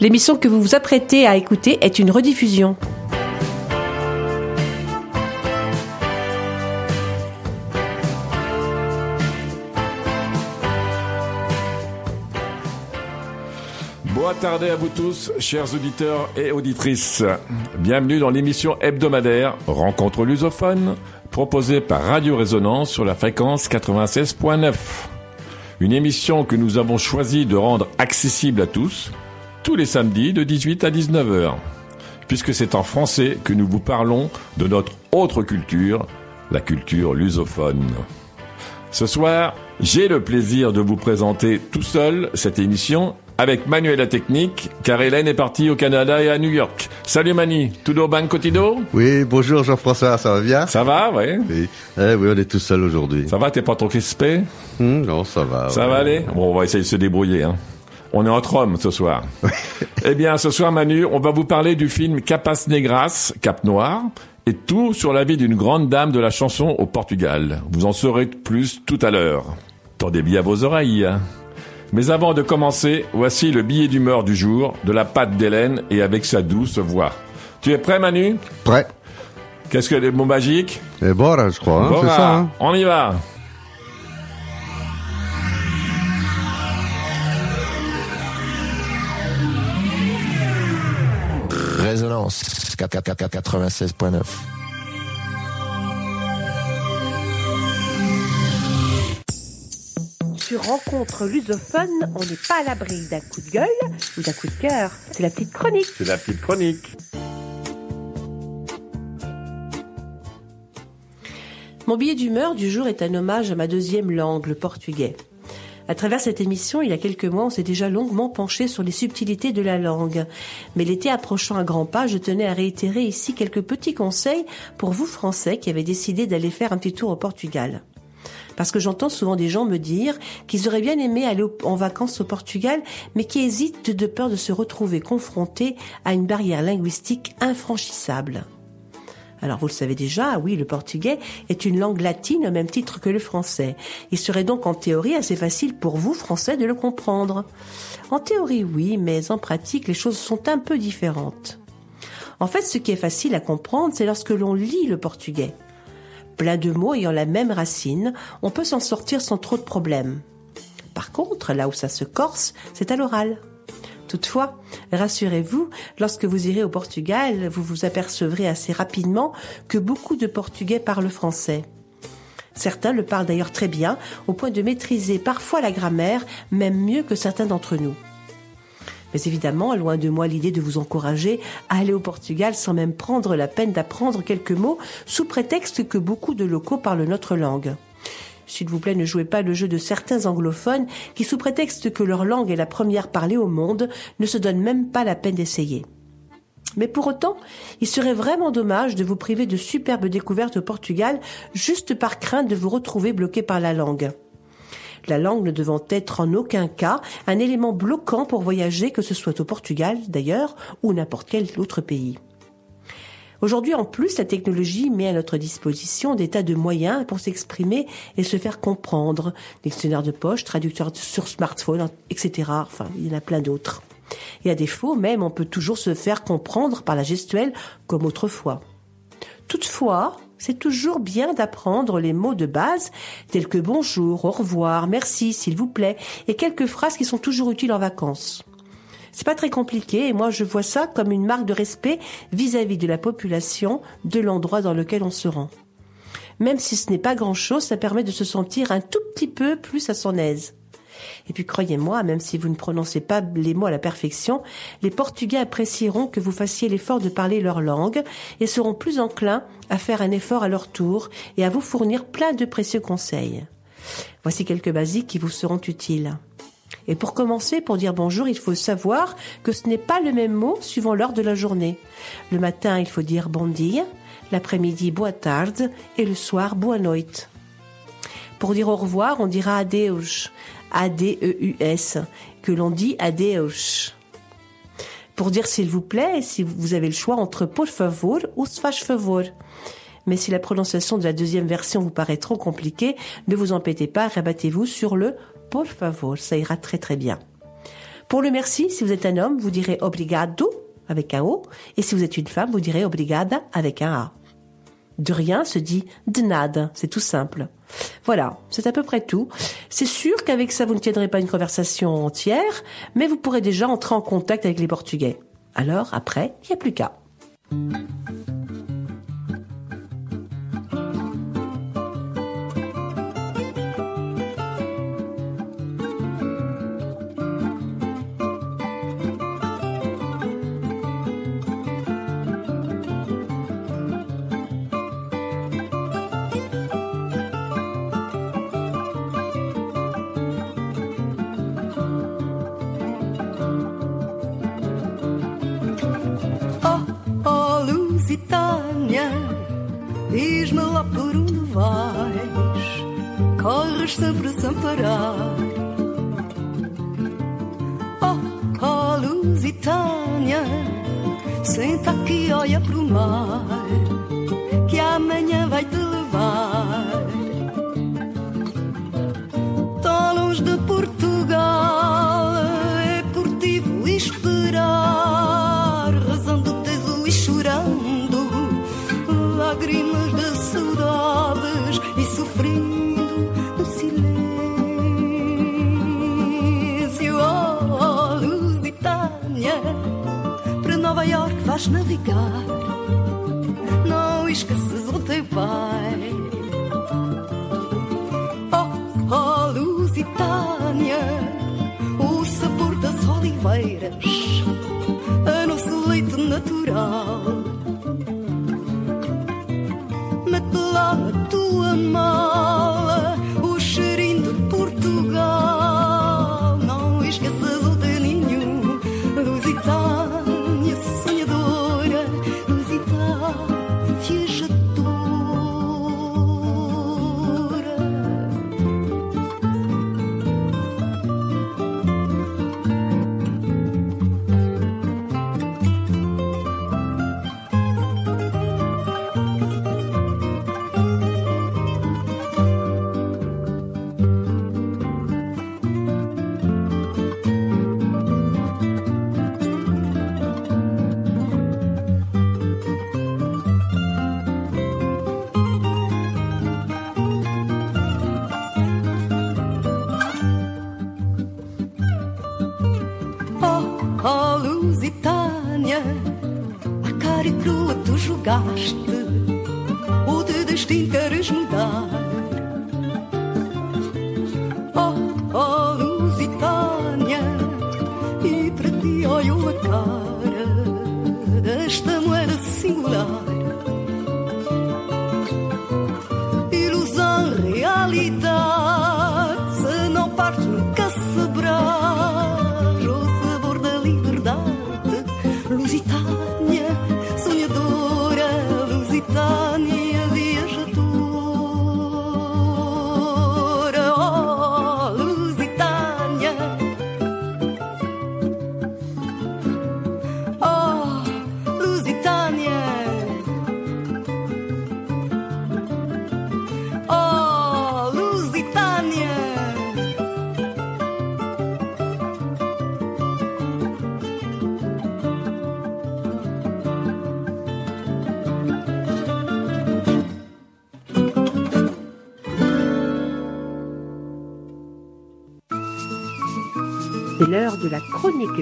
L'émission que vous vous apprêtez à écouter est une rediffusion. Boa tarde à vous tous, chers auditeurs et auditrices. Bienvenue dans l'émission hebdomadaire Rencontre lusophone, proposée par Radio Résonance sur la fréquence 96.9. Une émission que nous avons choisi de rendre accessible à tous, tous les samedis de 18 à 19 heures, puisque c'est en français que nous vous parlons de notre autre culture, la culture lusophone. Ce soir, j'ai le plaisir de vous présenter tout seul cette émission avec Manu et la technique, car Hélène est partie au Canada et à New York. Salut Mani, tudo ban cotido? Oui, bonjour Jean-François, ça va bien? Ça va, ouais oui. Eh oui, on est tout seul aujourd'hui. Ça va, t'es pas trop crispé? Hum, Non, ça va. Ça ouais. va aller? Bon, on va essayer de se débrouiller. Hein. On est entre hommes ce soir. eh bien, ce soir, Manu, on va vous parler du film Capas Negras, Cap Noir, et tout sur la vie d'une grande dame de la chanson au Portugal. Vous en saurez plus tout à l'heure. Tendez bien vos oreilles. Mais avant de commencer, voici le billet d'humeur du jour, de la patte d'Hélène et avec sa douce voix. Tu es prêt, Manu? Prêt Qu'est-ce que les mots magiques? Et Bora, je crois, hein, Bora, c'est ça. Hein On y va Résonance 96.9. Sur Rencontre lusophone, on n'est pas à l'abri d'un coup de gueule ou d'un coup de cœur. C'est la petite chronique. C'est la petite chronique. Mon billet d'humeur du jour est un hommage à ma deuxième langue, le portugais. À travers cette émission, il y a quelques mois, on s'est déjà longuement penché sur les subtilités de la langue. Mais l'été approchant à grands pas, je tenais à réitérer ici quelques petits conseils pour vous Français qui avez décidé d'aller faire un petit tour au Portugal. Parce que j'entends souvent des gens me dire qu'ils auraient bien aimé aller en vacances au Portugal, mais qui hésitent de peur de se retrouver confrontés à une barrière linguistique infranchissable. Alors vous le savez déjà, oui, le portugais est une langue latine au même titre que le français. Il serait donc en théorie assez facile pour vous, français, de le comprendre. En théorie, oui, mais en pratique, les choses sont un peu différentes. En fait, ce qui est facile à comprendre, c'est lorsque l'on lit le portugais. Plein de mots ayant la même racine, on peut s'en sortir sans trop de problèmes. Par contre, là où ça se corse, c'est à l'oral. Toutefois, rassurez-vous, lorsque vous irez au Portugal, vous vous apercevrez assez rapidement que beaucoup de Portugais parlent français. Certains le parlent d'ailleurs très bien, au point de maîtriser parfois la grammaire, même mieux que certains d'entre nous. Mais évidemment, loin de moi l'idée de vous encourager à aller au Portugal sans même prendre la peine d'apprendre quelques mots, sous prétexte que beaucoup de locaux parlent notre langue. S'il vous plaît, ne jouez pas le jeu de certains anglophones qui, sous prétexte que leur langue est la première parlée au monde, ne se donnent même pas la peine d'essayer. Mais pour autant, il serait vraiment dommage de vous priver de superbes découvertes au Portugal juste par crainte de vous retrouver bloqué par la langue. La langue ne devant être en aucun cas un élément bloquant pour voyager, que ce soit au Portugal d'ailleurs ou n'importe quel autre pays. Aujourd'hui, en plus, la technologie met à notre disposition des tas de moyens pour s'exprimer et se faire comprendre. Dictionnaire de poche, traducteur sur smartphone, etc. Enfin, il y en a plein d'autres. Et à défaut, même, on peut toujours se faire comprendre par la gestuelle comme autrefois. Toutefois, c'est toujours bien d'apprendre les mots de base tels que bonjour, au revoir, merci, s'il vous plaît, et quelques phrases qui sont toujours utiles en vacances. C'est pas très compliqué et moi je vois ça comme une marque de respect vis-à-vis de la population de l'endroit dans lequel on se rend. Même si ce n'est pas grand chose, ça permet de se sentir un tout petit peu plus à son aise. Et puis croyez-moi, même si vous ne prononcez pas les mots à la perfection, les Portugais apprécieront que vous fassiez l'effort de parler leur langue et seront plus enclins à faire un effort à leur tour et à vous fournir plein de précieux conseils. Voici quelques basiques qui vous seront utiles. Et pour commencer, pour dire bonjour, il faut savoir que ce n'est pas le même mot suivant l'heure de la journée. Le matin, il faut dire bon dia, l'après-midi boa tarde et le soir boa noite. Pour dire au revoir, on dira adeus, A-D-E-U-S, que l'on dit adeus. Pour dire s'il vous plaît, si vous avez le choix entre por favor ou se favor. Mais si la prononciation de la deuxième version vous paraît trop compliquée, ne vous embêtez pas, rabattez-vous sur le por favor, ça ira très très bien. Pour le merci, si vous êtes un homme, vous direz obrigado avec un O, et si vous êtes une femme, vous direz obrigada avec un A. De rien se dit de c'est tout simple. Voilà, c'est à peu près tout. C'est sûr qu'avec ça, vous ne tiendrez pas une conversation entière, mais vous pourrez déjà entrer en contact avec les Portugais. Alors, après, il n'y a plus qu'à. Lusitânia, diz-me lá por onde vais, corres sempre sem parar. Oh, oh Lusitânia, senta aqui, olha pro mar, que amanhã vai te levar. Oh. of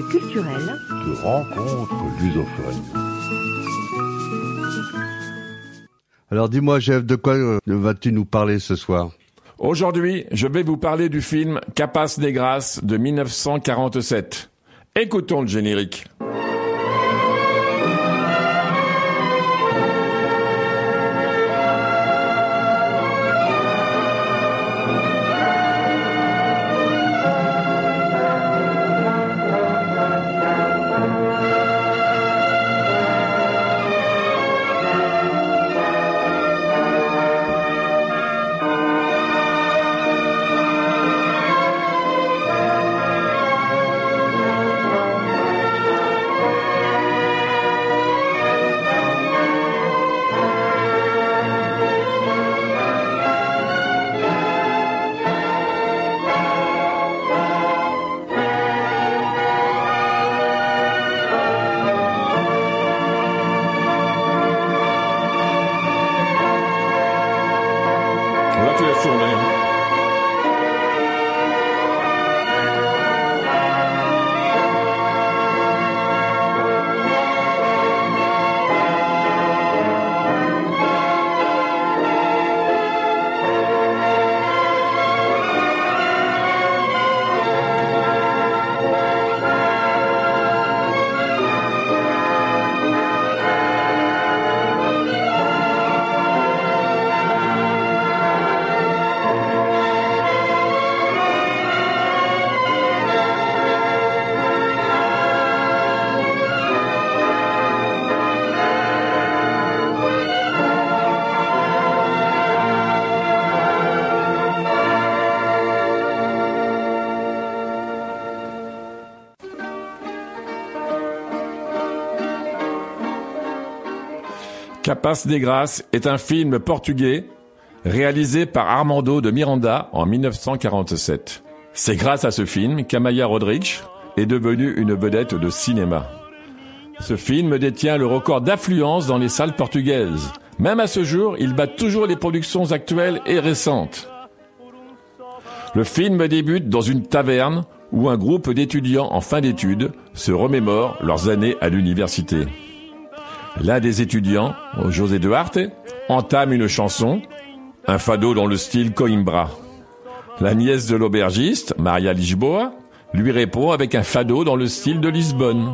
culturelle. de. Alors dis-moi, Jeff, de quoi euh, vas-tu nous parler ce soir? Aujourd'hui, je vais vous parler du film Capas Negras de 1947. Écoutons le générique. Capas de Grâce est un film portugais réalisé par Armando de Miranda en 1947. C'est grâce à ce film qu'Amaya Rodrigues est devenue une vedette de cinéma. Ce film détient le record d'affluence dans les salles portugaises. Même à ce jour, il bat toujours les productions actuelles et récentes. Le film débute dans une taverne où un groupe d'étudiants en fin d'études se remémore leurs années à l'université. L'un des étudiants, José Duarte, entame une chanson, un fado dans le style Coimbra. La nièce de l'aubergiste, Maria Lisboa, lui répond avec un fado dans le style de Lisbonne.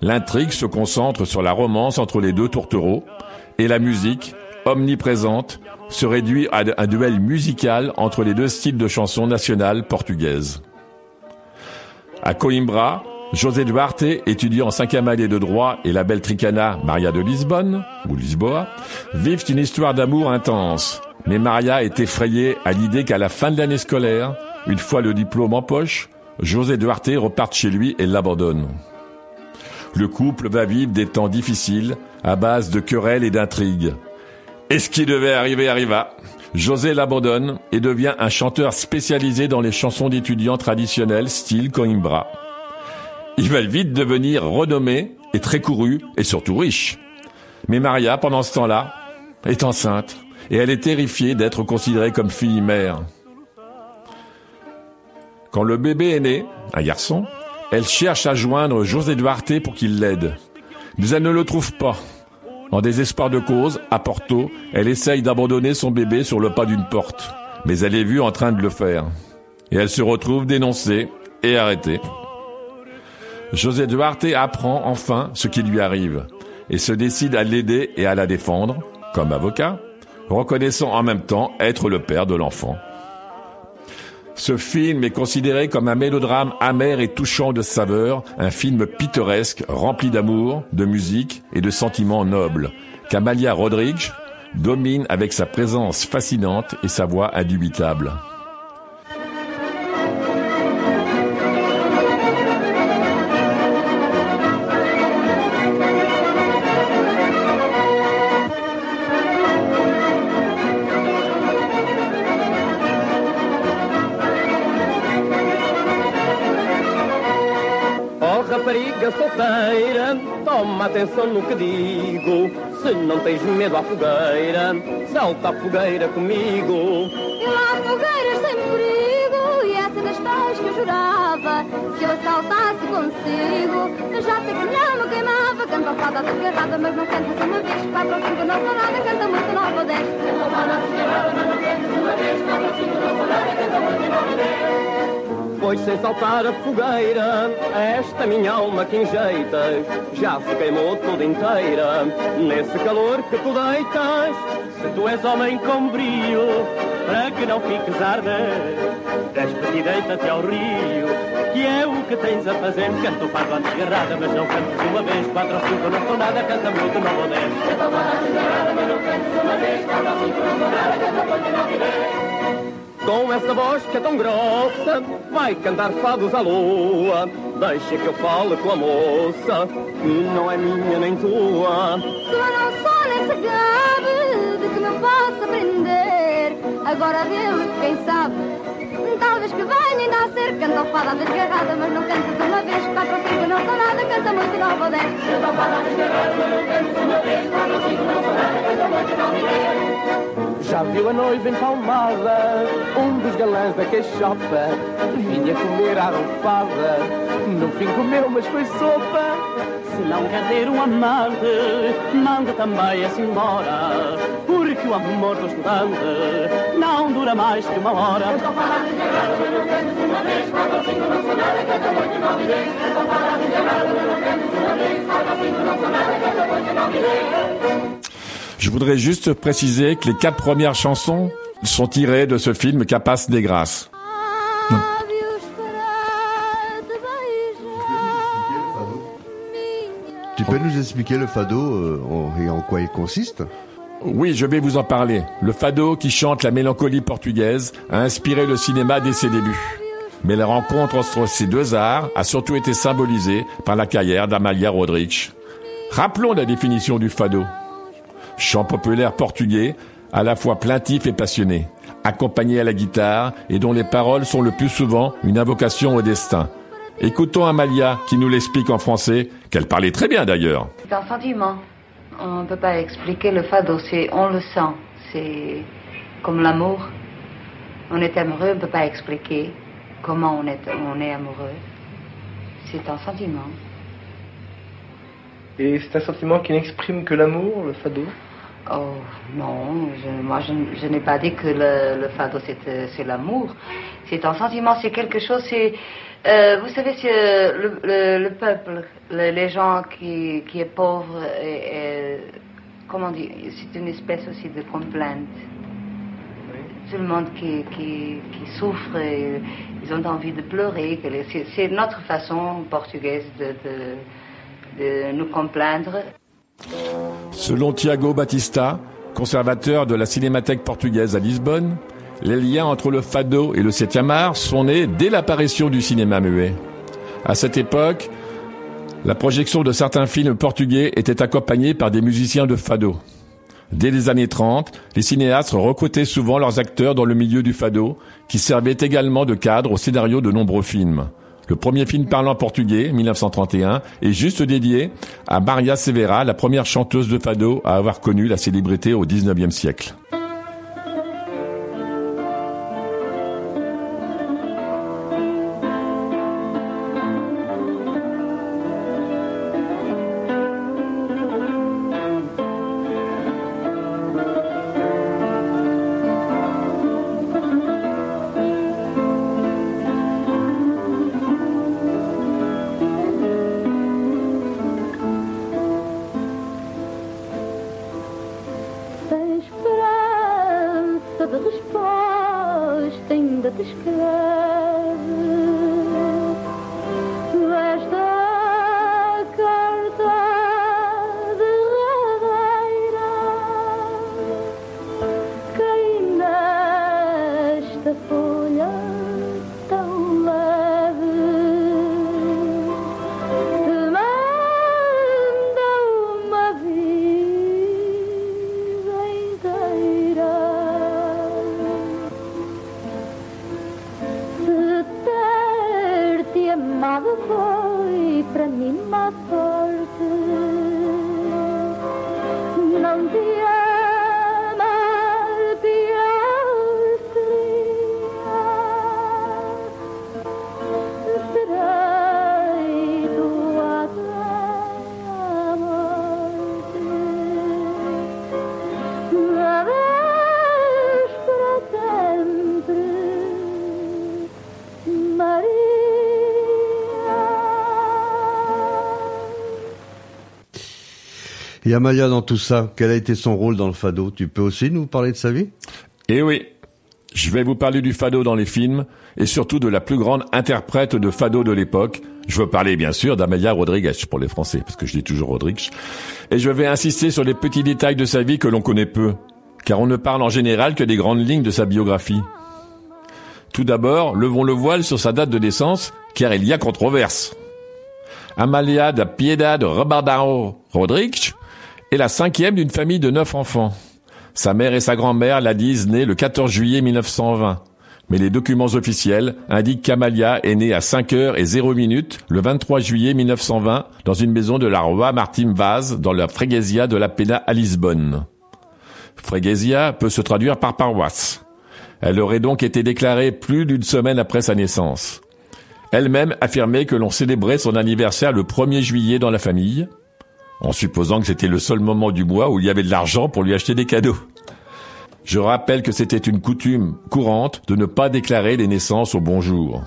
L'intrigue se concentre sur la romance entre les deux tourtereaux et la musique, omniprésente, se réduit à un duel musical entre les deux styles de chansons nationales portugaises. À Coimbra, José Duarte, étudiant en cinquième année de droit, et la belle tricana Maria de Lisbonne, ou Lisboa, vivent une histoire d'amour intense. Mais Maria est effrayée à l'idée qu'à la fin de l'année scolaire, une fois le diplôme en poche, José Duarte reparte chez lui et l'abandonne. Le couple va vivre des temps difficiles à base de querelles et d'intrigues. Et ce qui devait arriver arriva. José l'abandonne et devient un chanteur spécialisé dans les chansons d'étudiants traditionnelles style Coimbra. Il va vite devenir renommé et très couru et surtout riche. Mais Maria, pendant ce temps-là, est enceinte et elle est terrifiée d'être considérée comme fille-mère. Quand le bébé est né, un garçon, elle cherche à joindre José Duarte pour qu'il l'aide. Mais elle ne le trouve pas. En désespoir de cause, à Porto, elle essaye d'abandonner son bébé sur le pas d'une porte. Mais elle est vue en train de le faire. Et elle se retrouve dénoncée et arrêtée. José Duarte apprend enfin ce qui lui arrive et se décide à l'aider et à la défendre, comme avocat, reconnaissant en même temps être le père de l'enfant. Ce film est considéré comme un mélodrame amer et touchant de saveur, un film pittoresque, rempli d'amour, de musique et de sentiments nobles, qu'Amalia Rodrigues domine avec sa présence fascinante et sa voix indubitable. Toma atenção no que digo. Se não tens medo à fogueira, salta a fogueira comigo. E lá fogueiras sem perigo, e essa das tais que eu jurava. Se eu assaltasse consigo, eu já sei que não me queimava. Canto a fada desgarrada, mas não cantas uma vez. Quatro ou cinco não sou nada, canta muito nove ou dez. Canto a fada desgarrada, mas não cantas uma vez. Quatro ou cinco não sou nada, canta muito nove ou dez. Pois sem saltar a fogueira, esta minha alma que enjeitas já se queimou toda inteira. Nesse calor que tu deitas, se tu és homem com brio, para que não fiques a arder, despe-te e deita-te ao rio, que é o que tens a fazer. Canto farda desgarrada, mas não cantes uma vez, quatro ou cinco não são nada, canta muito, não vou dez. Canto farda desgarrada, mas não cantes uma vez, quatro ou cinco não são nada, canta muito, não vou. Com essa voz que é tão grossa, vai cantar fados à lua. Deixa que eu fale com a moça, que não é minha nem tua. Eu não sou nem se cabe de que me possa prender. Agora Deus, quem sabe, talvez que venha ainda a ser. Canta a fada desgarrada, mas não cantas uma vez. Quatro ou cinco não são nada, canta muito nove ou dez. Canta a fada desgarrada, mas não cantas uma vez. Quatro ou cinco não são nada, canta muito nove ou dez. Já viu a noiva empalmada, um dos galãs da queixopa Vinha comer a arrofada, no fim comeu mas foi sopa Se não quer ter um amante, manda também esse embora Porque o amor do estudante não dura mais que uma hora. Je voudrais juste préciser que les quatre premières chansons sont tirées de ce film Capas des Grâces. Tu peux nous expliquer le fado euh, en- et en quoi il consiste? Oui, je vais vous en parler. Le fado qui chante la mélancolie portugaise a inspiré le cinéma dès ses débuts. Mais la rencontre entre ces deux arts a surtout été symbolisée par la carrière d'Amalia Rodrigues. Rappelons la définition du fado. chant populaire portugais, à la fois plaintif et passionné, accompagné à la guitare et dont les paroles sont le plus souvent une invocation au destin. Écoutons Amalia qui nous l'explique en français, qu'elle parlait très bien d'ailleurs. On ne peut pas expliquer le fado, c'est on le sent. C'est comme l'amour. On est amoureux, on ne peut pas expliquer comment on est, on est amoureux. C'est un sentiment. Et c'est un sentiment qui n'exprime que l'amour, le fado? Oh non, je- moi je, je n'ai pas dit que le, le fado c'est, euh, c'est l'amour. C'est un sentiment, c'est quelque chose, c'est... euh, vous savez, euh, le, le- le peuple, le- les gens qui, qui est pauvre, et, et- comment dire, c'est une espèce aussi de complainte. Tout le monde qui, qui, qui souffre, et ils ont envie de pleurer. C'est, c'est notre façon portugaise de, de, de nous complaindre. Selon Tiago Batista, conservateur de la Cinémathèque portugaise à Lisbonne, les liens entre le fado et le 7e art sont nés dès l'apparition du cinéma muet. À cette époque, la projection de certains films portugais était accompagnée par des musiciens de fado. Dès les années 30, les cinéastes recrutaient souvent leurs acteurs dans le milieu du fado, qui servait également de cadre au scénario de nombreux films. Le premier film parlant portugais, 1931, est juste dédié à Maria Severa, la première chanteuse de fado à avoir connu la célébrité au 19e siècle. Et Amalia, dans tout ça, quel a été son rôle dans le fado? Tu peux aussi nous parler de sa vie? Eh oui, je vais vous parler du fado dans les films et surtout de la plus grande interprète de fado de l'époque. Je veux parler bien sûr d'Amelia Rodriguez pour les Français, parce que je dis toujours Rodriguez. Et je vais insister sur les petits détails de sa vie que l'on connaît peu, car on ne parle en général que des grandes lignes de sa biographie. Tout d'abord, levons le voile sur sa date de naissance, car il y a controverse. Amalia da Piedad Rebardao Rodrigues est la cinquième d'une famille de neuf enfants. Sa mère et sa grand-mère la disent née le 14 juillet 1920. Mais les documents officiels indiquent qu'Amalia est née à 5 heures et 0 minutes le 23 juillet 1920 dans une maison de la Roi Martim Vaz dans la Freguesia de la Pena à Lisbonne. Freguesia peut se traduire par paroisse. Elle aurait donc été déclarée plus d'une semaine après sa naissance. Elle-même affirmait que l'on célébrait son anniversaire le 1er juillet dans la famille, en supposant que c'était le seul moment du mois où il y avait de l'argent pour lui acheter des cadeaux. Je rappelle que c'était une coutume courante de ne pas déclarer les naissances au bon jour.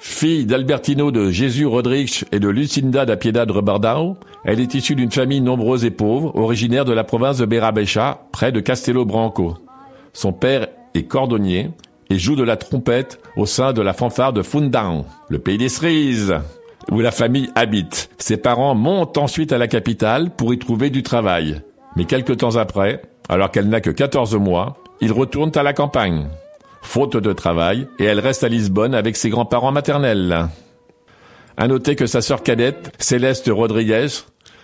Fille d'Albertino de Jésus Rodrigues et de Lucinda da Piedad Rebardao, elle est issue d'une famille nombreuse et pauvre, originaire de la province de Berabecha, près de Castelo Branco. Son père est cordonnier et joue de la trompette au sein de la fanfare de Fundão, le pays des cerises, où la famille habite. Ses parents montent ensuite à la capitale pour y trouver du travail. Mais quelque temps après, alors qu'elle n'a que 14 mois, ils retournent à la campagne. Faute de travail, et elle reste à Lisbonne avec ses grands-parents maternels. À noter que sa sœur cadette, Céleste Rodriguez,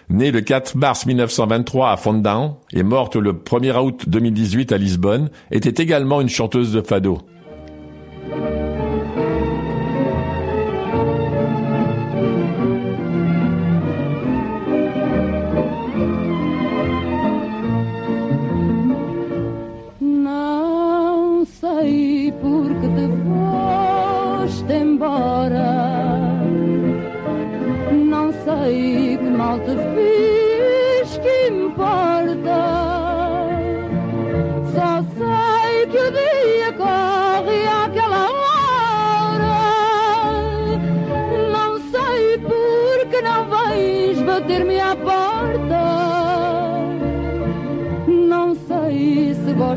née le 4 mars 1923 à Fondão et morte le 1er août 2018 à Lisbonne, était également une chanteuse de fado.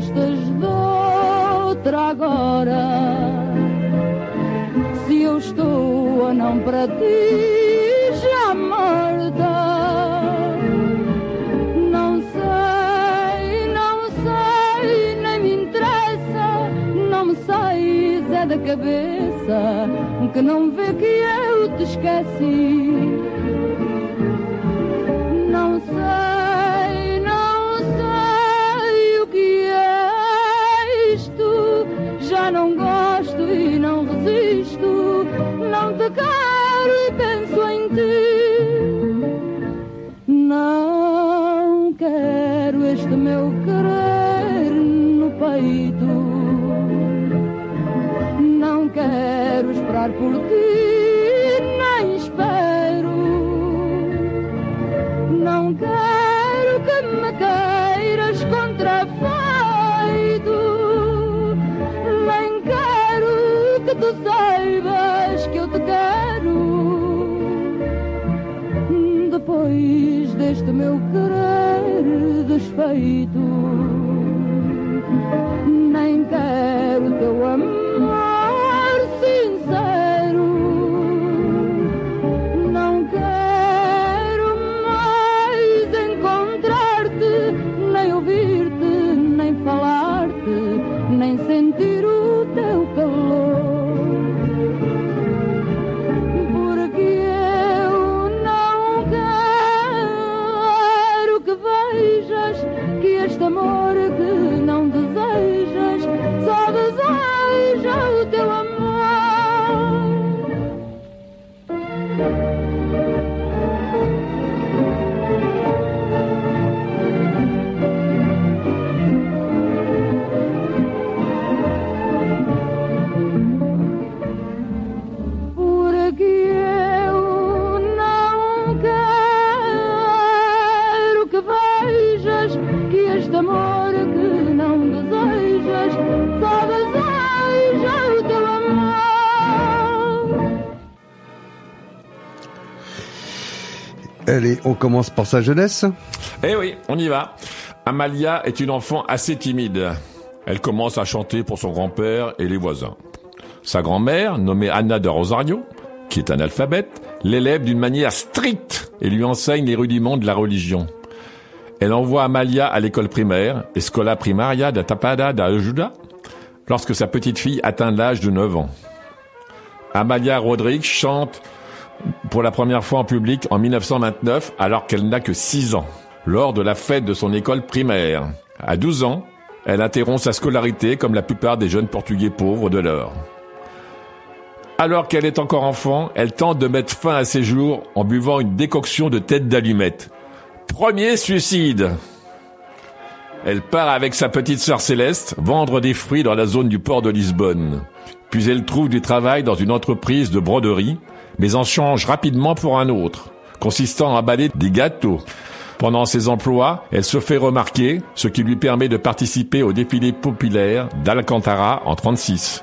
Sei se gostas de outra agora. Se eu estou ou não para ti, já morta. Não sei, não sei, nem me interessa. Não me sais é da cabeça que não vê que eu te esqueci. Não sei, Não gosto e não resisto. Não te quero e penso em ti. Não quero este meu querer no peito. Não quero esperar por ti, Deste meu querer desfeito, on commence par sa jeunesse. Eh oui, on y va. Amalia est une enfant assez timide. Elle commence à chanter pour son grand-père et les voisins. Sa grand-mère, nommée Anna de Rosario, qui est analphabète, l'élève d'une manière stricte et lui enseigne les rudiments de la religion. Elle envoie Amalia à l'école primaire, Escola Primaria da Tapada da Ajuda, lorsque sa petite fille atteint l'âge de 9 ans. Amalia Rodrigues chante pour la première fois en public en 1929 alors qu'elle n'a que 6 ans, lors de la fête de son école primaire. À 12 ans, elle interrompt sa scolarité comme la plupart des jeunes portugais pauvres de l'heure. Alors qu'elle est encore enfant, elle tente de mettre fin à ses jours en buvant une décoction de tête d'allumette. Premier suicide Elle part avec sa petite sœur Céleste vendre des fruits dans la zone du port de Lisbonne. Puis elle trouve du travail dans une entreprise de broderie, mais en change rapidement pour un autre, consistant à emballer des gâteaux. Pendant ses emplois, elle se fait remarquer, ce qui lui permet de participer au défilé populaire d'Alcantara en 36.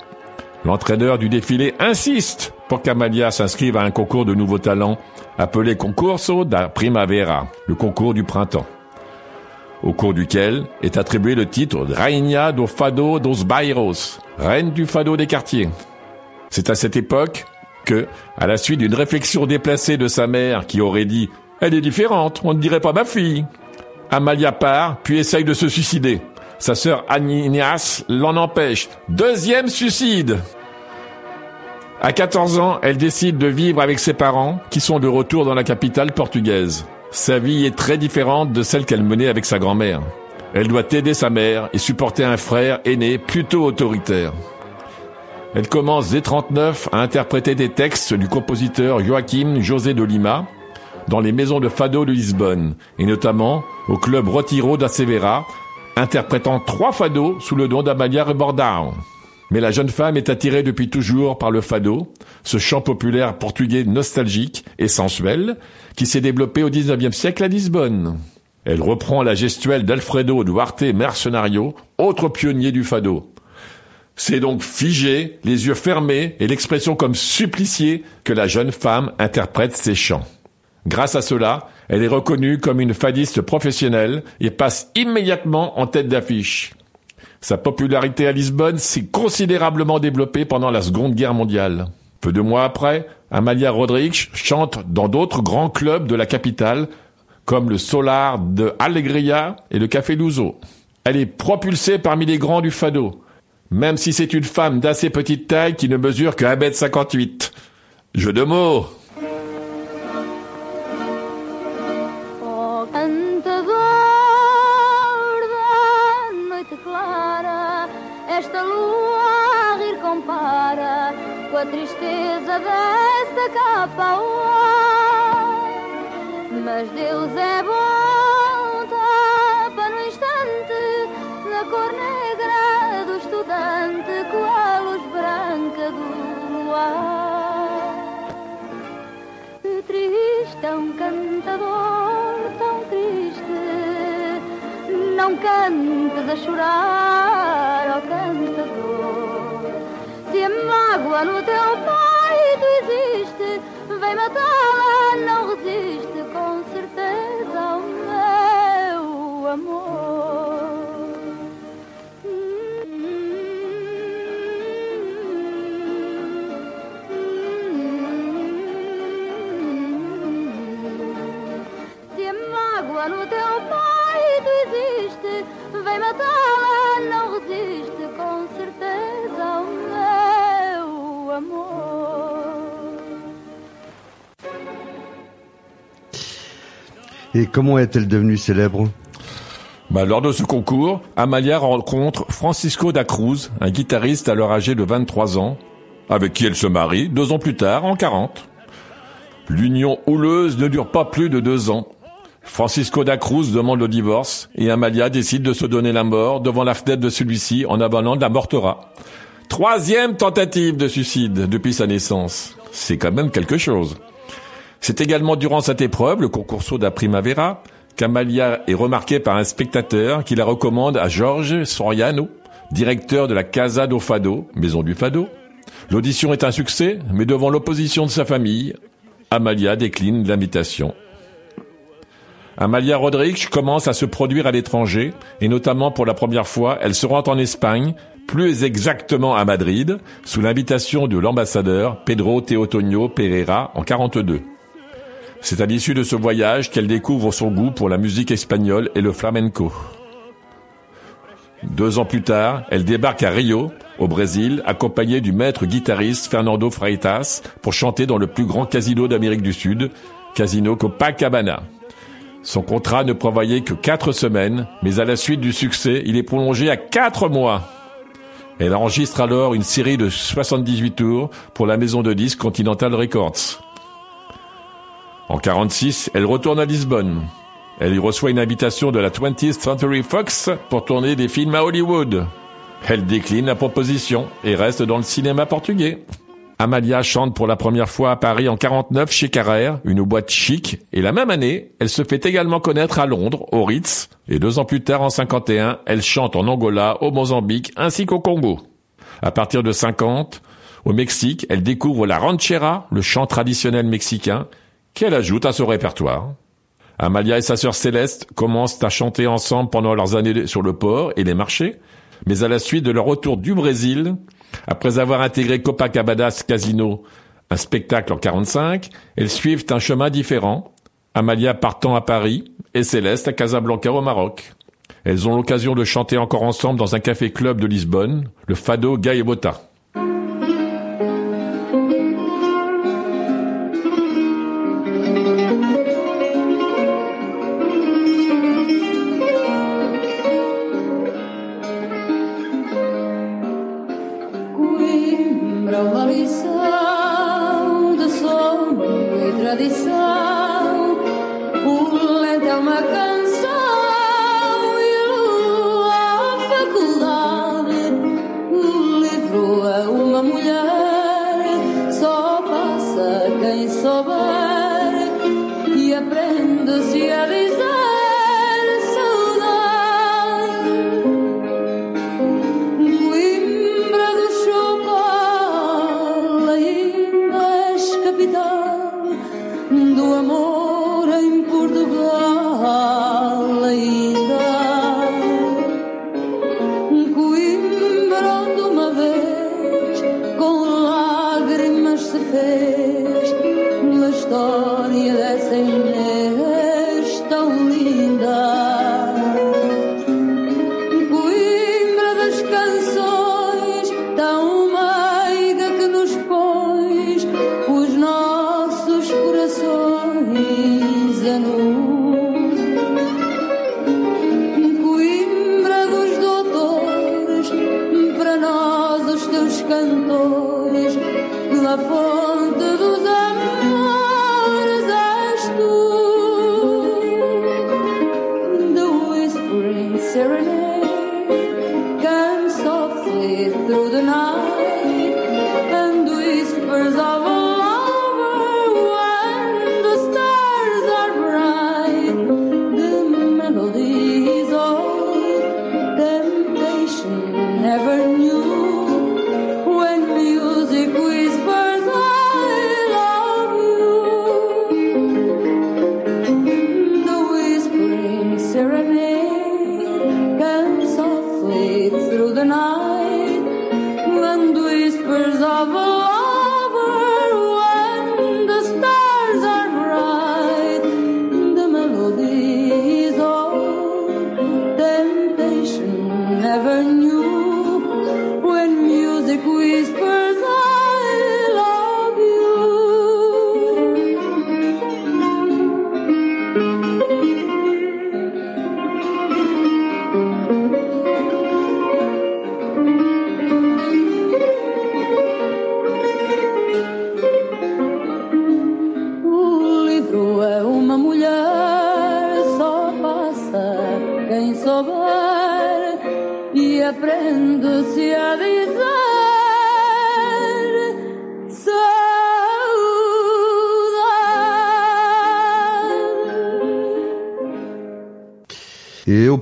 L'entraîneur du défilé insiste pour qu'Amalia s'inscrive à un concours de nouveaux talents appelé Concurso da Primavera, le concours du printemps, au cours duquel est attribué le titre de Rainha do Fado dos Bairros, reine du fado des quartiers. C'est à cette époque que, à la suite d'une réflexion déplacée de sa mère qui aurait dit « Elle est différente, on ne dirait pas ma fille », Amalia part, puis essaye de se suicider. Sa sœur Agnias l'en empêche. Deuxième suicide À 14 ans, elle décide de vivre avec ses parents, qui sont de retour dans la capitale portugaise. Sa vie est très différente de celle qu'elle menait avec sa grand-mère. Elle doit aider sa mère et supporter un frère aîné plutôt autoritaire. Elle commence dès 39 à interpréter des textes du compositeur Joaquim José de Lima dans les maisons de fado de Lisbonne et notamment au club Retiro da Severa, interprétant trois fados sous le nom d'Amalia Rebordão. Mais la jeune femme est attirée depuis toujours par le fado, ce chant populaire portugais nostalgique et sensuel qui s'est développé au XIXe siècle à Lisbonne. Elle reprend la gestuelle d'Alfredo Duarte Mercenario, autre pionnier du fado. C'est donc figé, les yeux fermés et l'expression comme supplicié que la jeune femme interprète ses chants. Grâce à cela, elle est reconnue comme une fadiste professionnelle et passe immédiatement en tête d'affiche. Sa popularité à Lisbonne s'est considérablement développée pendant la Seconde Guerre mondiale. Peu de mois après, Amalia Rodrigues chante dans d'autres grands clubs de la capitale, comme le Solar de Alegria et le Café Luso. Elle est propulsée parmi les grands du fado, même si c'est une femme d'assez petite taille qui ne mesure que 1m58. Jeu de mots Oh, cantador da noite um cantador tão triste. Não cantes a chorar, ó cantador. Se a mágoa no teu peito existe, vem matá-la, não resiste, com certeza, ao meu amor. Et comment est-elle devenue célèbre? Bah, lors de ce concours, Amalia rencontre Francisco da Cruz, un guitariste alors âgé de 23 ans, avec qui elle se marie deux ans plus tard, en 40. L'union houleuse ne dure pas plus de deux ans. Francisco da Cruz demande le divorce et Amalia décide de se donner la mort devant la fenêtre de celui-ci en avanant de la mortera. Troisième tentative de suicide depuis sa naissance. C'est quand même quelque chose. C'est également durant cette épreuve, le concurso da Primavera, qu'Amalia est remarquée par un spectateur qui la recommande à Georges Soriano, directeur de la Casa do Fado, maison du Fado. L'audition est un succès, mais devant l'opposition de sa famille, Amalia décline l'invitation. Amalia Rodrigues commence à se produire à l'étranger, et notamment pour la première fois, elle se rend en Espagne, plus exactement à Madrid, sous l'invitation de l'ambassadeur Pedro Teotonio Pereira en 42. C'est à l'issue de ce voyage qu'elle découvre son goût pour la musique espagnole et le flamenco. Deux ans plus tard, elle débarque à Rio, au Brésil, accompagnée du maître guitariste Fernando Freitas pour chanter dans le plus grand casino d'Amérique du Sud, Casino Copacabana. Son contrat ne prévoyait que quatre semaines, mais à la suite du succès, il est prolongé à quatre mois. Elle enregistre alors une série de 78 tours pour la maison de disques Continental Records. En 46, elle retourne à Lisbonne. Elle y reçoit une invitation de la 20th Century Fox pour tourner des films à Hollywood. Elle décline la proposition et reste dans le cinéma portugais. Amalia chante pour la première fois à Paris en 49 chez Carrère, une boîte chic, et la même année, elle se fait également connaître à Londres, au Ritz, et deux ans plus tard, en 51, elle chante en Angola, au Mozambique, ainsi qu'au Congo. À partir de 50, au Mexique, elle découvre la ranchera, le chant traditionnel mexicain, qu'elle ajoute à son répertoire. Amalia et sa sœur Céleste commencent à chanter ensemble pendant leurs années sur le port et les marchés, mais à la suite de leur retour du Brésil, après avoir intégré Copacabana Casino, un spectacle en 45, elles suivent un chemin différent, Amalia partant à Paris et Céleste à Casablanca au Maroc. Elles ont l'occasion de chanter encore ensemble dans un café-club de Lisbonne, le Fado Gaibota.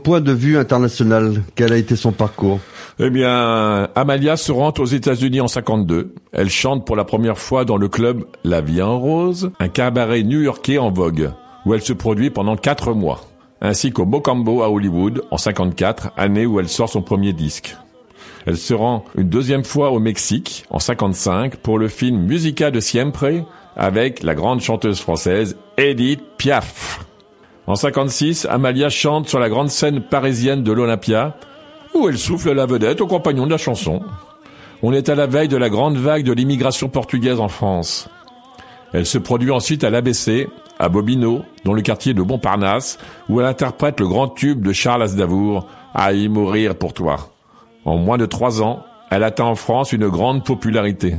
Point de vue international, quel a été son parcours? Eh bien, Amalia se rend aux États-Unis en 52. Elle chante pour la première fois dans le club La Vie en Rose, un cabaret new-yorkais en vogue, où elle se produit pendant quatre mois, ainsi qu'au Mocambo à Hollywood en 54, année où elle sort son premier disque. Elle se rend une deuxième fois au Mexique en 55 pour le film Musica de Siempre avec la grande chanteuse française Edith Piaf. En 56, Amalia chante sur la grande scène parisienne de l'Olympia, où elle souffle la vedette aux compagnons de la chanson. On est à la veille de la grande vague de l'immigration portugaise en France. Elle se produit ensuite à l'ABC, à Bobino, dans le quartier de Montparnasse, où elle interprète le grand tube de Charles Aznavour, À y mourir pour toi. En moins de trois ans, elle atteint en France une grande popularité.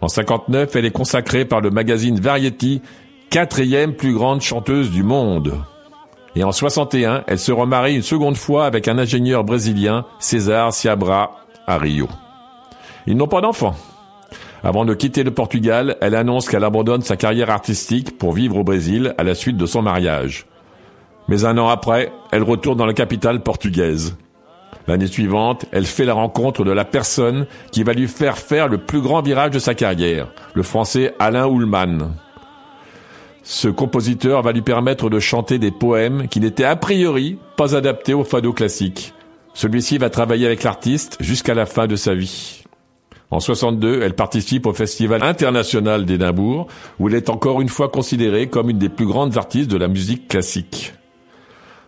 En 59, elle est consacrée par le magazine Variety quatrième plus grande chanteuse du monde. Et en 61, elle se remarie une seconde fois avec un ingénieur brésilien, César Ciabra, à Rio. Ils n'ont pas d'enfants. Avant de quitter le Portugal, elle annonce qu'elle abandonne sa carrière artistique pour vivre au Brésil à la suite de son mariage. Mais un an après, elle retourne dans la capitale portugaise. L'année suivante, elle fait la rencontre de la personne qui va lui faire faire le plus grand virage de sa carrière, le français Alain Ullmann. Ce compositeur va lui permettre de chanter des poèmes qui n'étaient a priori pas adaptés au fado classique. Celui-ci va travailler avec l'artiste jusqu'à la fin de sa vie. En 62, elle participe au Festival international d'Édimbourg, où elle est encore une fois considérée comme une des plus grandes artistes de la musique classique.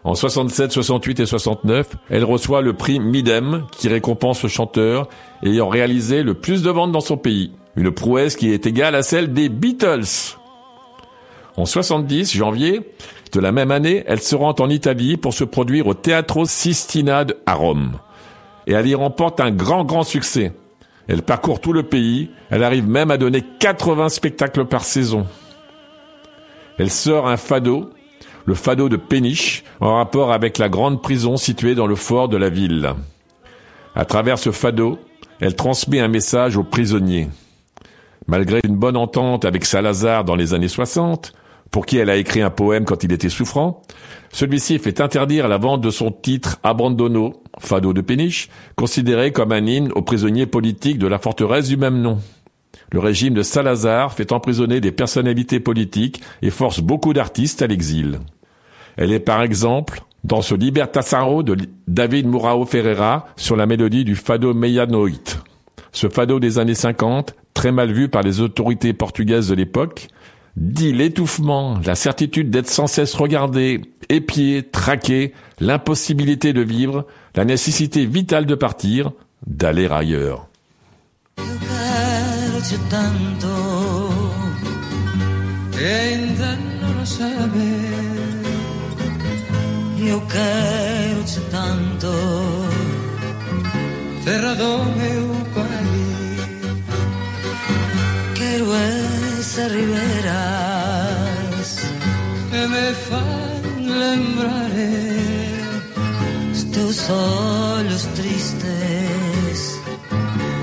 En 67, 68 et 69, elle reçoit le prix Midem, qui récompense le chanteur ayant réalisé le plus de ventes dans son pays. Une prouesse qui est égale à celle des Beatles. En 70, janvier de la même année, elle se rend en Italie pour se produire au Teatro Sistina à Rome. Et elle y remporte un grand, grand succès. Elle parcourt tout le pays. Elle arrive même à donner 80 spectacles par saison. Elle sort un fado, le fado de Péniche, en rapport avec la grande prison située dans le fort de la ville. À travers ce fado, elle transmet un message aux prisonniers. Malgré une bonne entente avec Salazar dans les années 60, pour qui elle a écrit un poème quand il était souffrant, celui-ci fait interdire la vente de son titre Abandonno, Fado de Péniche, considéré comme un hymne aux prisonniers politiques de la forteresse du même nom. Le régime de Salazar fait emprisonner des personnalités politiques et force beaucoup d'artistes à l'exil. Elle est par exemple dans ce Libertasaro de David Murao Ferreira sur la mélodie du Fado Meyanoit. Ce fado des années 50, très mal vu par les autorités portugaises de l'époque, dit l'étouffement, la certitude d'être sans cesse regardé, épié, traqué, l'impossibilité de vivre, la nécessité vitale de partir, d'aller ailleurs. senza riveras. Che me fan lembrare tus ojos tristes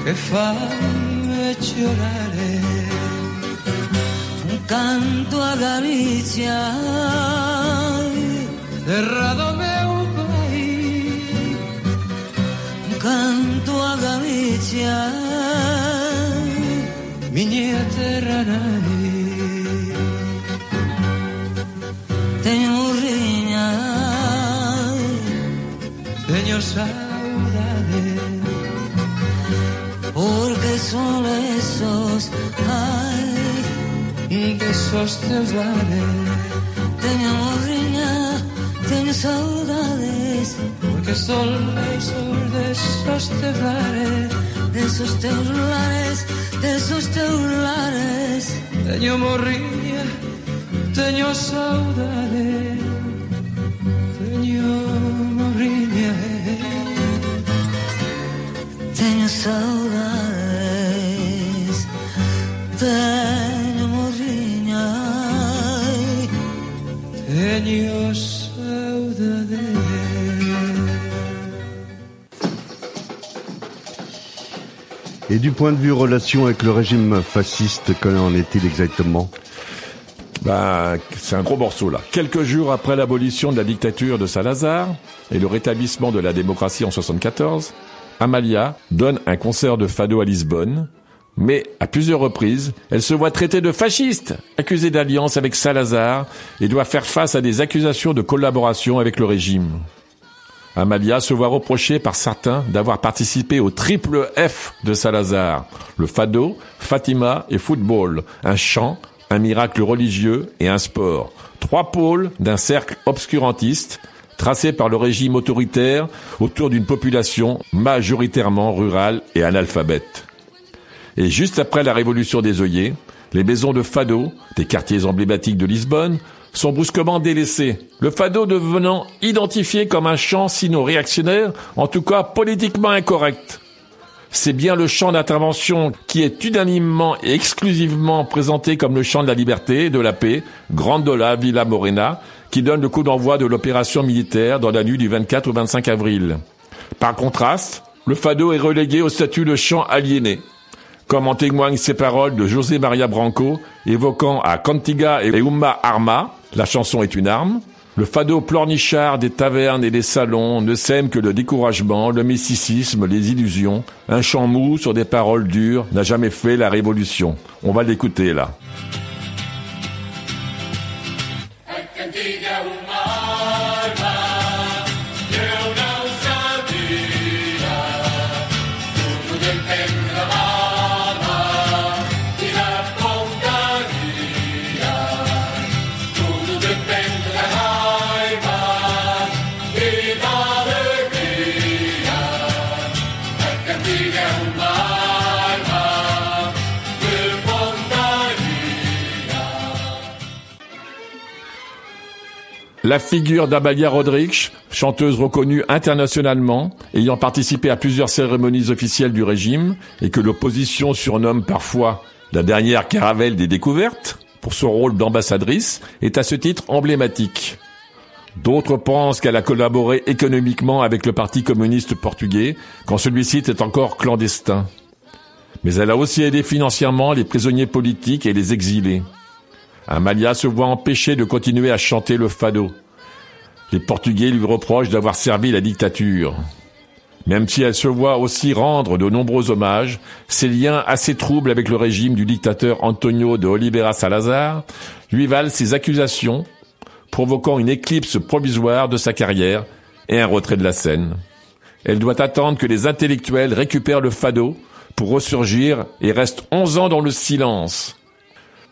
que fan llorar un canto a Galicia. Cerrado meu país. Un canto a Galicia minha terra nai teño morriña teño saudade porque son esos ai desos teus lares teño morriña Teño saudades Porque son esos desos teus lares de esos teulares, de esos teulares. Teño morría, teño saudade, teño morría, teño saudade. Du point de vue relation avec le régime fasciste, qu'en est-il exactement? Bah, c'est un gros morceau là. Quelques jours après l'abolition de la dictature de Salazar et le rétablissement de la démocratie en 74, Amalia donne un concert de fado à Lisbonne, mais à plusieurs reprises, elle se voit traitée de fasciste, accusée d'alliance avec Salazar et doit faire face à des accusations de collaboration avec le régime. Amalia se voit reprocher par certains d'avoir participé au triple F de Salazar, le fado, Fatima et football, un chant, un miracle religieux et un sport. Trois pôles d'un cercle obscurantiste tracé par le régime autoritaire autour d'une population majoritairement rurale et analphabète. Et juste après la révolution des œillets, les maisons de fado, des quartiers emblématiques de Lisbonne, sont brusquement délaissés, le fado devenant identifié comme un chant sinon réactionnaire, en tout cas politiquement incorrect. C'est bien le chant d'intervention qui est unanimement et exclusivement présenté comme le chant de la liberté et de la paix, Grandola Villa Morena, qui donne le coup d'envoi de l'opération militaire dans la nuit du 24 au 25 avril. Par contraste, le fado est relégué au statut de chant aliéné, comme en témoignent ces paroles de José Maria Branco, évoquant à Cantiga et Uma Arma, la chanson est une arme. Le fado plornichard des tavernes et des salons ne sème que le découragement, le mysticisme, les illusions. Un chant mou sur des paroles dures n'a jamais fait la révolution. On va l'écouter là. La figure d'Amalia Rodrigues, chanteuse reconnue internationalement, ayant participé à plusieurs cérémonies officielles du régime, et que l'opposition surnomme parfois la dernière caravelle des découvertes, pour son rôle d'ambassadrice est à ce titre emblématique. D'autres pensent qu'elle a collaboré économiquement avec le Parti communiste portugais quand celui-ci était encore clandestin. Mais elle a aussi aidé financièrement les prisonniers politiques et les exilés. Amalia se voit empêchée de continuer à chanter le fado. Les Portugais lui reprochent d'avoir servi la dictature. Même si elle se voit aussi rendre de nombreux hommages, ses liens assez troubles avec le régime du dictateur Antonio de Oliveira Salazar lui valent ses accusations, provoquant une éclipse provisoire de sa carrière et un retrait de la scène. Elle doit attendre que les intellectuels récupèrent le fado pour ressurgir et reste 11 ans dans le silence.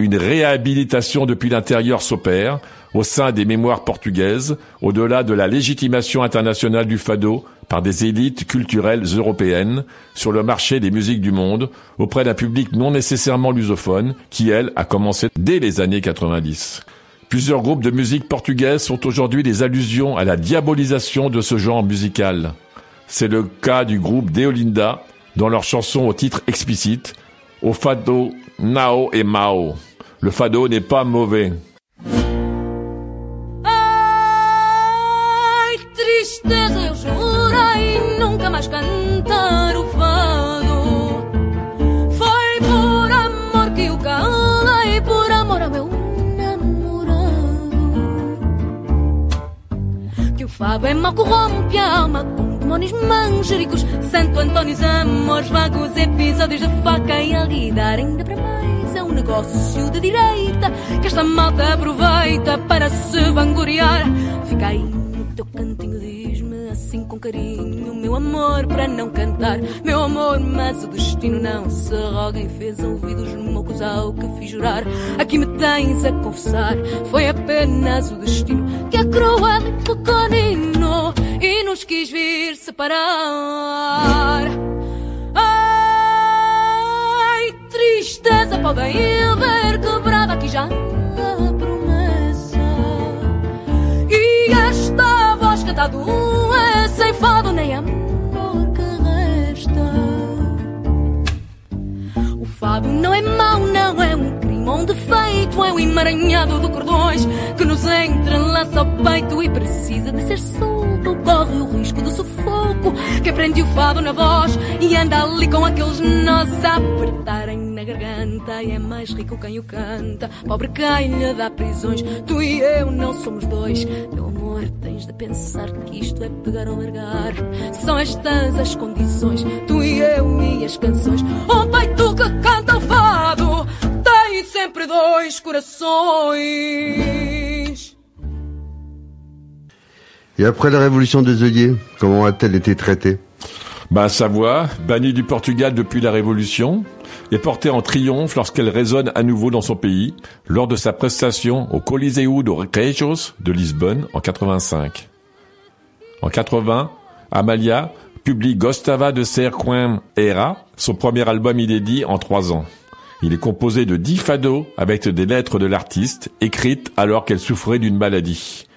Une réhabilitation depuis l'intérieur s'opère au sein des mémoires portugaises, au-delà de la légitimation internationale du fado par des élites culturelles européennes sur le marché des musiques du monde, auprès d'un public non nécessairement lusophone, qui, elle, a commencé dès les années 90. Plusieurs groupes de musique portugaise sont aujourd'hui des allusions à la diabolisation de ce genre musical. C'est le cas du groupe Deolinda, dans leur chanson au titre explicite, au fado Nao et Mao. Le fado n'est pas mauvais. Ai, tristeza, eu jurei nunca mais cantar o fado. Foi por amor que o calei, por amor ao meu namorado. Que o fado é mau, corrompe a alma com demónios manjericos. Santo Antônio, amores vagos, episódios de faca e alidar. Ainda para mais negócio de direita que esta malta aproveita para se vangloriar. Fica aí no teu cantinho, diz-me assim com carinho, meu amor, para não cantar. Meu amor, mas o destino não se roga e fez ouvidos moucos ao que fiz jurar. Aqui me tens a confessar, foi apenas o destino que a cruel pequenino e nos quis vir separar. Tristeza, podem ver quebrada aqui já a promessa. E esta voz cantada é sem fado nem amor que resta. O fado não é mau, um defeito, é um emaranhado de cordões que nos entrelaça ao peito e precisa de ser solto. Corre o risco do sufoco que prende o fado na voz e anda ali com aqueles nós a apertarem na garganta. E é mais rico quem o canta, pobre quem lhe dá prisões. Tu e eu não somos dois, meu amor. Tens de pensar que isto é pegar ou largar. São estas as condições, tu e eu e as canções. Um peito que canta o fado tem sempre dois corações. Et après la révolution des œillets, comment a-t-elle été traitée? Bah, sa voix, bannie du Portugal depuis la Révolution, est portée en triomphe lorsqu'elle résonne à nouveau dans son pays, lors de sa prestation au Coliseu do Recreios de Lisbonne en 85. En 80, Amalia publie Gostava de Ser Quem Era, son premier album inédit en trois ans. Il est composé de dix fados avec des lettres de l'artiste, écrites alors qu'elle souffrait d'une maladie.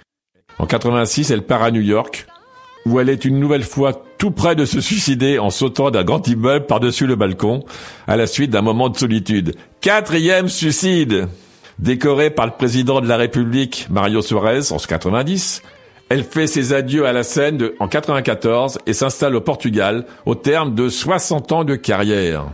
En 86, elle part à New York, où elle est une nouvelle fois tout près de se suicider en sautant d'un grand immeuble par-dessus le balcon, à la suite d'un moment de solitude. Quatrième suicide Décorée par le président de la République, Mario Soares, en 90, elle fait ses adieux à la scène en 94 et s'installe au Portugal au terme de 60 ans de carrière.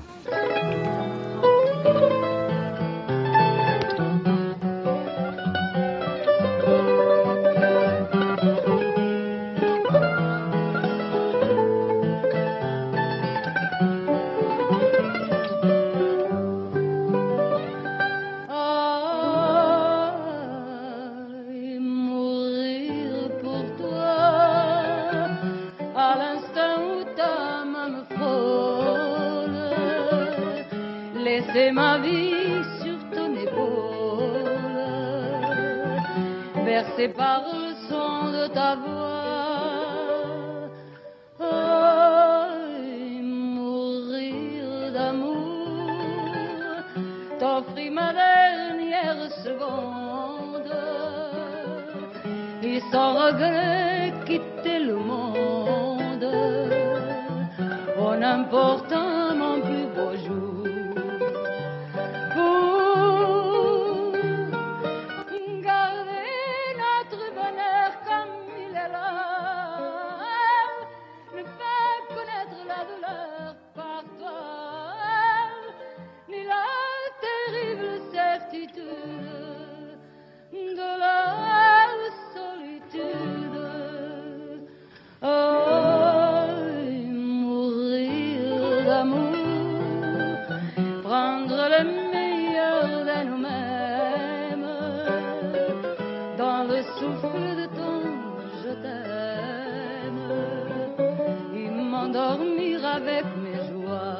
Avec mes joies.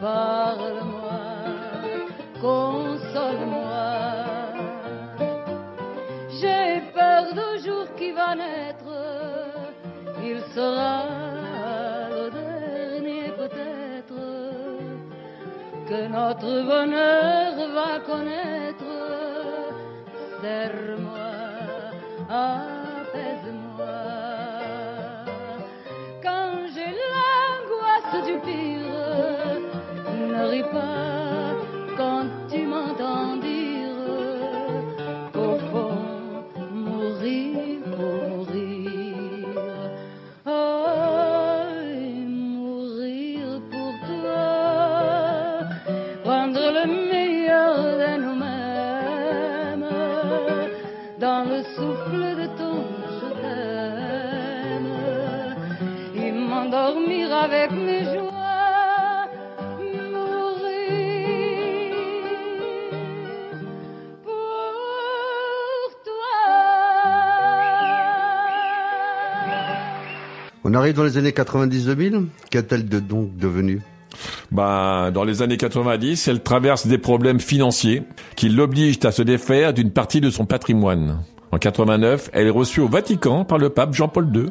Parle-moi, console-moi. J'ai peur du jour qui va naître. Il sera le dernier peut-être que notre bonheur va connaître. Serre-moi, apaise-moi. Quand tu m'entends dire qu'au fond, mourir pour mourir. Oh, mourir pour toi, prendre le meilleur de nous-mêmes dans le souffle de ton je et m'endormir avec mes Dans les années 90-2000. Qu'a-t-elle donc devenu? Bah, dans les années 90, elle traverse des problèmes financiers qui l'obligent à se défaire d'une partie de son patrimoine. En 89, elle est reçue au Vatican par le pape Jean-Paul II.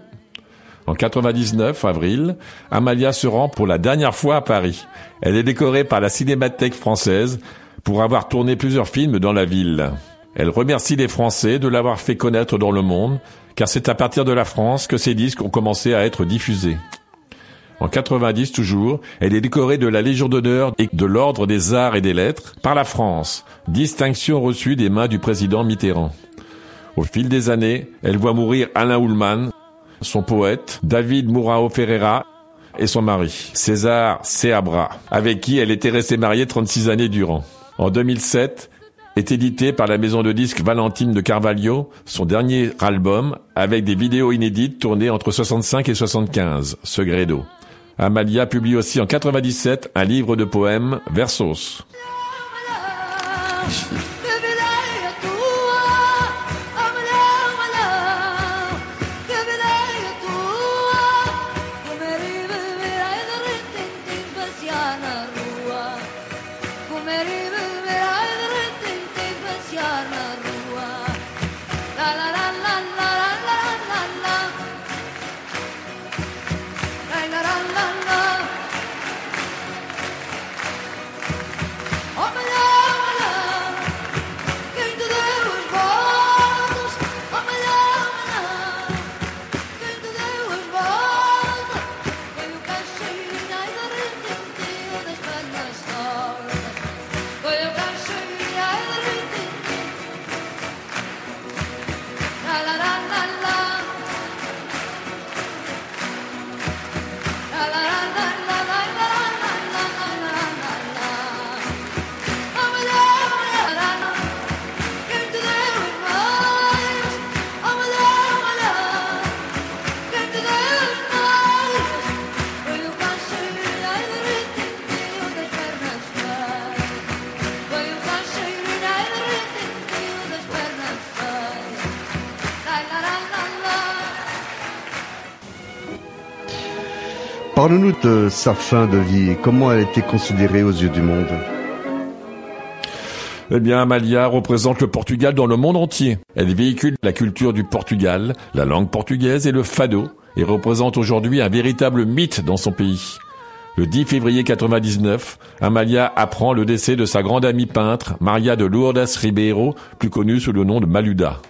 En 99, avril, Amalia se rend pour la dernière fois à Paris. Elle est décorée par la Cinémathèque française pour avoir tourné plusieurs films dans la ville. Elle remercie les Français de l'avoir fait connaître dans le monde, car c'est à partir de la France que ses disques ont commencé à être diffusés. En 90 toujours, elle est décorée de la Légion d'honneur et de l'Ordre des Arts et des Lettres par la France, distinction reçue des mains du président Mitterrand. Au fil des années, elle voit mourir Alain Ullmann, son poète, David Mourao Ferreira et son mari, César Seabra, avec qui elle était restée mariée 36 années durant. En 2007, est édité par la maison de disques Valentine de Carvalho, son dernier album, avec des vidéos inédites tournées entre 65 et 75, Segredo. Amalia publie aussi en 97 un livre de poèmes, Versos. Parle-nous de sa fin de vie et comment elle était considérée aux yeux du monde. Eh bien, Amalia représente le Portugal dans le monde entier. Elle véhicule la culture du Portugal, la langue portugaise et le fado, et représente aujourd'hui un véritable mythe dans son pays. Le 10 février 99, Amalia apprend le décès de sa grande amie peintre, Maria de Lourdes Ribeiro, plus connue sous le nom de Maluda,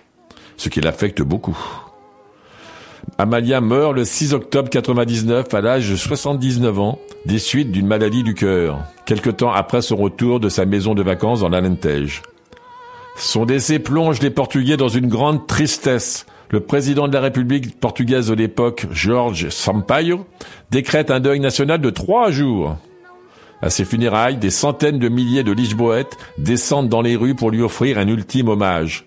ce qui l'affecte beaucoup. Amalia meurt le 6 octobre 99 à l'âge de 79 ans, des suites d'une maladie du cœur, quelque temps après son retour de sa maison de vacances dans l'Alentejo. Son décès plonge les Portugais dans une grande tristesse. Le président de la République portugaise de l'époque, Jorge Sampaio, décrète un deuil national de trois jours. À ses funérailles, des centaines de milliers de Lisboètes descendent dans les rues pour lui offrir un ultime hommage.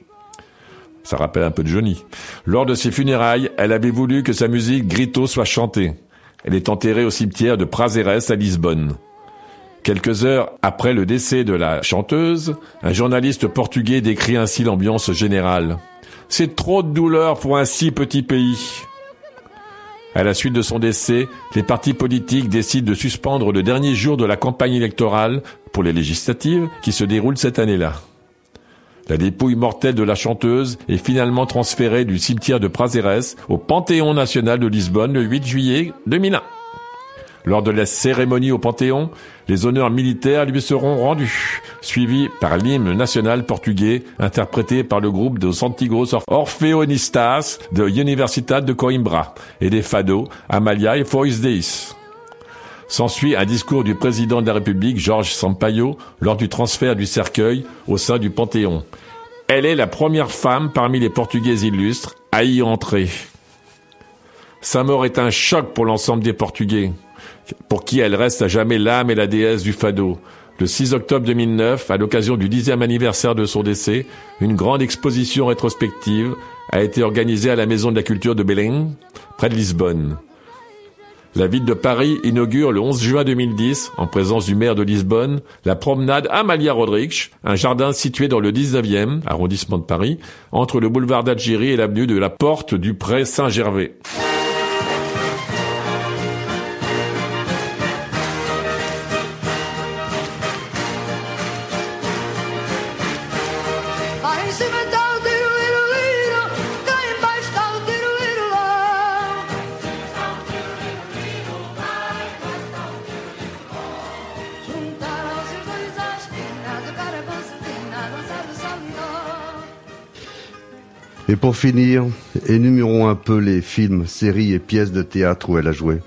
Ça rappelle un peu de Johnny. Lors de ses funérailles, elle avait voulu que sa musique Grito soit chantée. Elle est enterrée au cimetière de Prazeres à Lisbonne. Quelques heures après le décès de la chanteuse, un journaliste portugais décrit ainsi l'ambiance générale. C'est trop de douleur pour un si petit pays. À la suite de son décès, les partis politiques décident de suspendre le dernier jour de la campagne électorale pour les législatives qui se déroulent cette année-là. La dépouille mortelle de la chanteuse est finalement transférée du cimetière de Prazeres au Panthéon national de Lisbonne le 8 juillet 2001. Lors de la cérémonie au Panthéon, les honneurs militaires lui seront rendus, suivis par l'hymne national portugais interprété par le groupe de Antigos Orfeonistas de Universidad de Coimbra et des fados Amalia et Fois Deis. S'ensuit un discours du président de la République, Georges Sampaio, lors du transfert du cercueil au sein du Panthéon. Elle est la première femme parmi les Portugais illustres à y entrer. Sa mort est un choc pour l'ensemble des Portugais pour qui elle reste à jamais l'âme et la déesse du fado. Le 6 octobre 2009, à l'occasion du dixième anniversaire de son décès, une grande exposition rétrospective a été organisée à la Maison de la Culture de Belém, près de Lisbonne. La ville de Paris inaugure le 11 juin 2010, en présence du maire de Lisbonne, la promenade Amalia Rodrigues, un jardin situé dans le 19e arrondissement de Paris, entre le boulevard d'Algérie et l'avenue de la Porte du Pré Saint-Gervais. Et pour finir, énumérons un peu les films, séries et pièces de théâtre où elle a joué.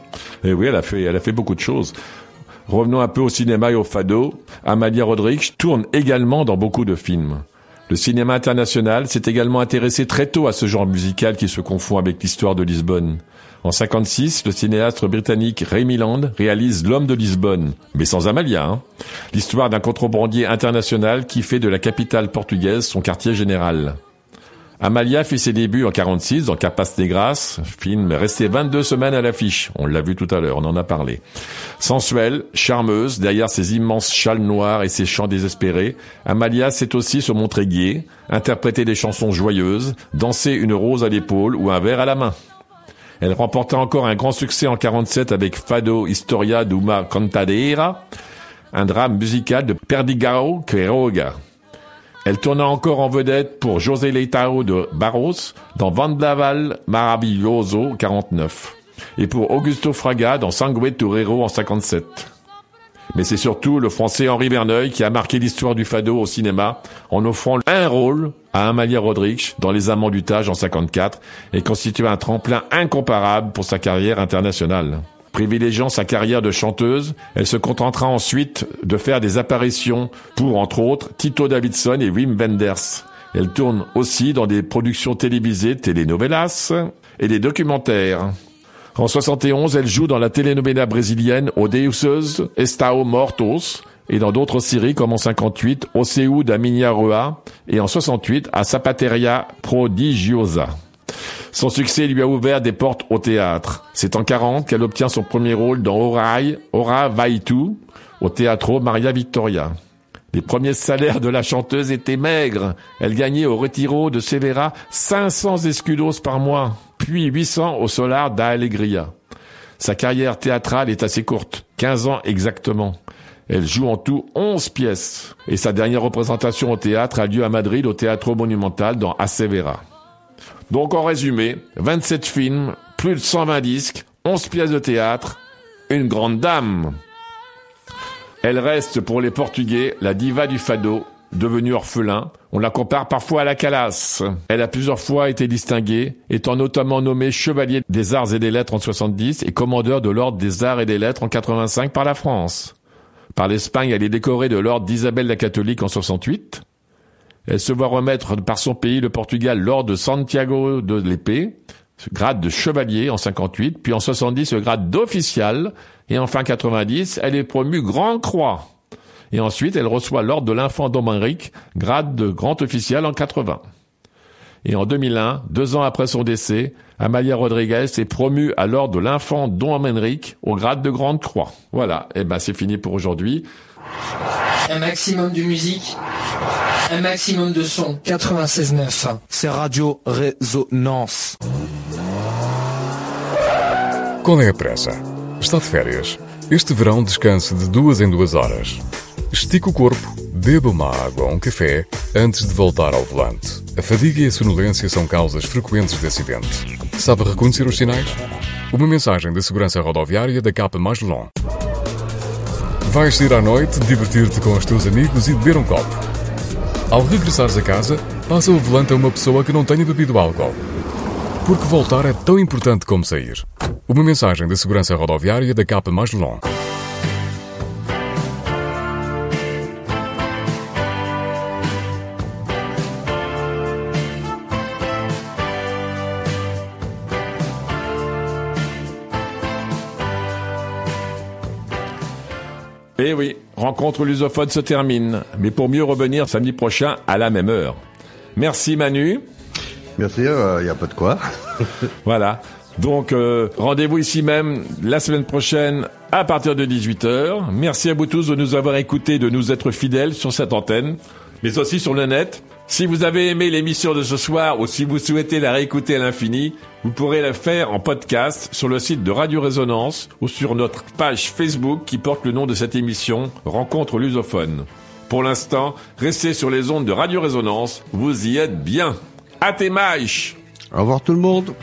Et Eh oui, elle a fait, elle a fait beaucoup de choses. Revenons un peu au cinéma et au fado. Amalia Rodrigues tourne également dans beaucoup de films. Le cinéma international s'est également intéressé très tôt à ce genre musical qui se confond avec l'histoire de Lisbonne. En 56, le cinéaste britannique Ray Milland réalise L'homme de Lisbonne, mais sans Amalia. hein. L'histoire d'un contrebandier international qui fait de la capitale portugaise son quartier général. Amalia fait ses débuts en 46 dans Capas Negras, film resté 22 semaines à l'affiche. On l'a vu tout à l'heure, on en a parlé. Sensuelle, charmeuse, derrière ses immenses châles noirs et ses chants désespérés, Amalia sait aussi se montrer gai, interpréter des chansons joyeuses, danser une rose à l'épaule ou un verre à la main. Elle remporta encore un grand succès en 47 avec Fado Historia d'Uma Cantadeira, un drame musical de Perdigao Quiroga. Elle tourna encore en vedette pour José Leitao de Barros dans Vendaval Maravilloso 49 et pour Augusto Fraga dans Sangue Torero en 57. Mais c'est surtout le français Henri Verneuil qui a marqué l'histoire du fado au cinéma en offrant un rôle à Amalia Rodrigues dans Les Amants du Tage en 54 et constitue un tremplin incomparable pour sa carrière internationale. Privilégiant sa carrière de chanteuse, elle se contentera ensuite de faire des apparitions pour, entre autres, Tito Davidson et Wim Wenders. Elle tourne aussi dans des productions télévisées, telenovelas et des documentaires. En 71, elle joue dans la telenovela brésilienne Odeuses Estao Mortos et dans d'autres séries comme en 58 Oceu da Minha Rua et en 68 à Zapateria Prodigiosa. Son succès lui a ouvert des portes au théâtre. C'est en 40 qu'elle obtient son premier rôle dans Orai, Ora Vaitu, au Teatro Maria Victoria. Les premiers salaires de la chanteuse étaient maigres. Elle gagnait au Retiro de Severa 500 escudos par mois, puis 800 au Solar da Alegria. Sa carrière théâtrale est assez courte, 15 ans exactement. Elle joue en tout 11 pièces. Et sa dernière représentation au théâtre a lieu à Madrid au Teatro Monumental dans Asevera. Donc en résumé, 27 films, plus de 120 disques, 11 pièces de théâtre, une grande dame. Elle reste pour les Portugais la diva du fado, devenue orphelin. On la compare parfois à la Calas. Elle a plusieurs fois été distinguée, étant notamment nommée chevalier des arts et des lettres en 70 et commandeur de l'ordre des arts et des lettres en 85 par la France. Par l'Espagne, elle est décorée de l'ordre d'Isabelle la catholique en 68. Elle se voit remettre par son pays, le Portugal, l'ordre de Santiago de l'épée, grade de chevalier en 58, puis en 70 le grade d'official, et enfin 90, elle est promue Grand Croix. Et ensuite, elle reçoit l'ordre de l'infant Dominique, grade de grand officiel en 80. Et en 2001, deux ans après son décès, Amalia Rodriguez est promue à l'ordre de l'infant Don Henrique au grade de grande croix. Voilà, et ben c'est fini pour aujourd'hui. Un maximum de musique, un maximum de son. 96.9. C'est Radio Résonance. Qual é a pressa? Está de férias? Este verão descanse de duas em duas horas. Estique o corpo, beba uma água ou um café antes de voltar ao volante. A fadiga e a sonolência são causas frequentes de acidente. Sabe reconhecer os sinais? Uma mensagem da segurança rodoviária da capa mais long. Vais sair à noite, divertir-te com os teus amigos e beber um copo. Ao regressares a casa, passa o volante a uma pessoa que não tenha bebido álcool. Porque voltar é tão importante como sair. Uma mensagem da segurança rodoviária da capa mais long. Eh oui, rencontre lusophone se termine, mais pour mieux revenir samedi prochain à la même heure. Merci Manu. Merci, il n'y a pas de quoi. Voilà. Donc euh, rendez-vous ici même la semaine prochaine à partir de 18h. Merci à vous tous de nous avoir écoutés, de nous être fidèles sur cette antenne, mais aussi sur le net. Si vous avez aimé l'émission de ce soir ou si vous souhaitez la réécouter à l'infini, vous pourrez la faire en podcast sur le site de Radio Résonance ou sur notre page Facebook qui porte le nom de cette émission, Rencontre lusophone. Pour l'instant, restez sur les ondes de Radio Résonance, vous y êtes bien. À tes Au revoir tout le monde.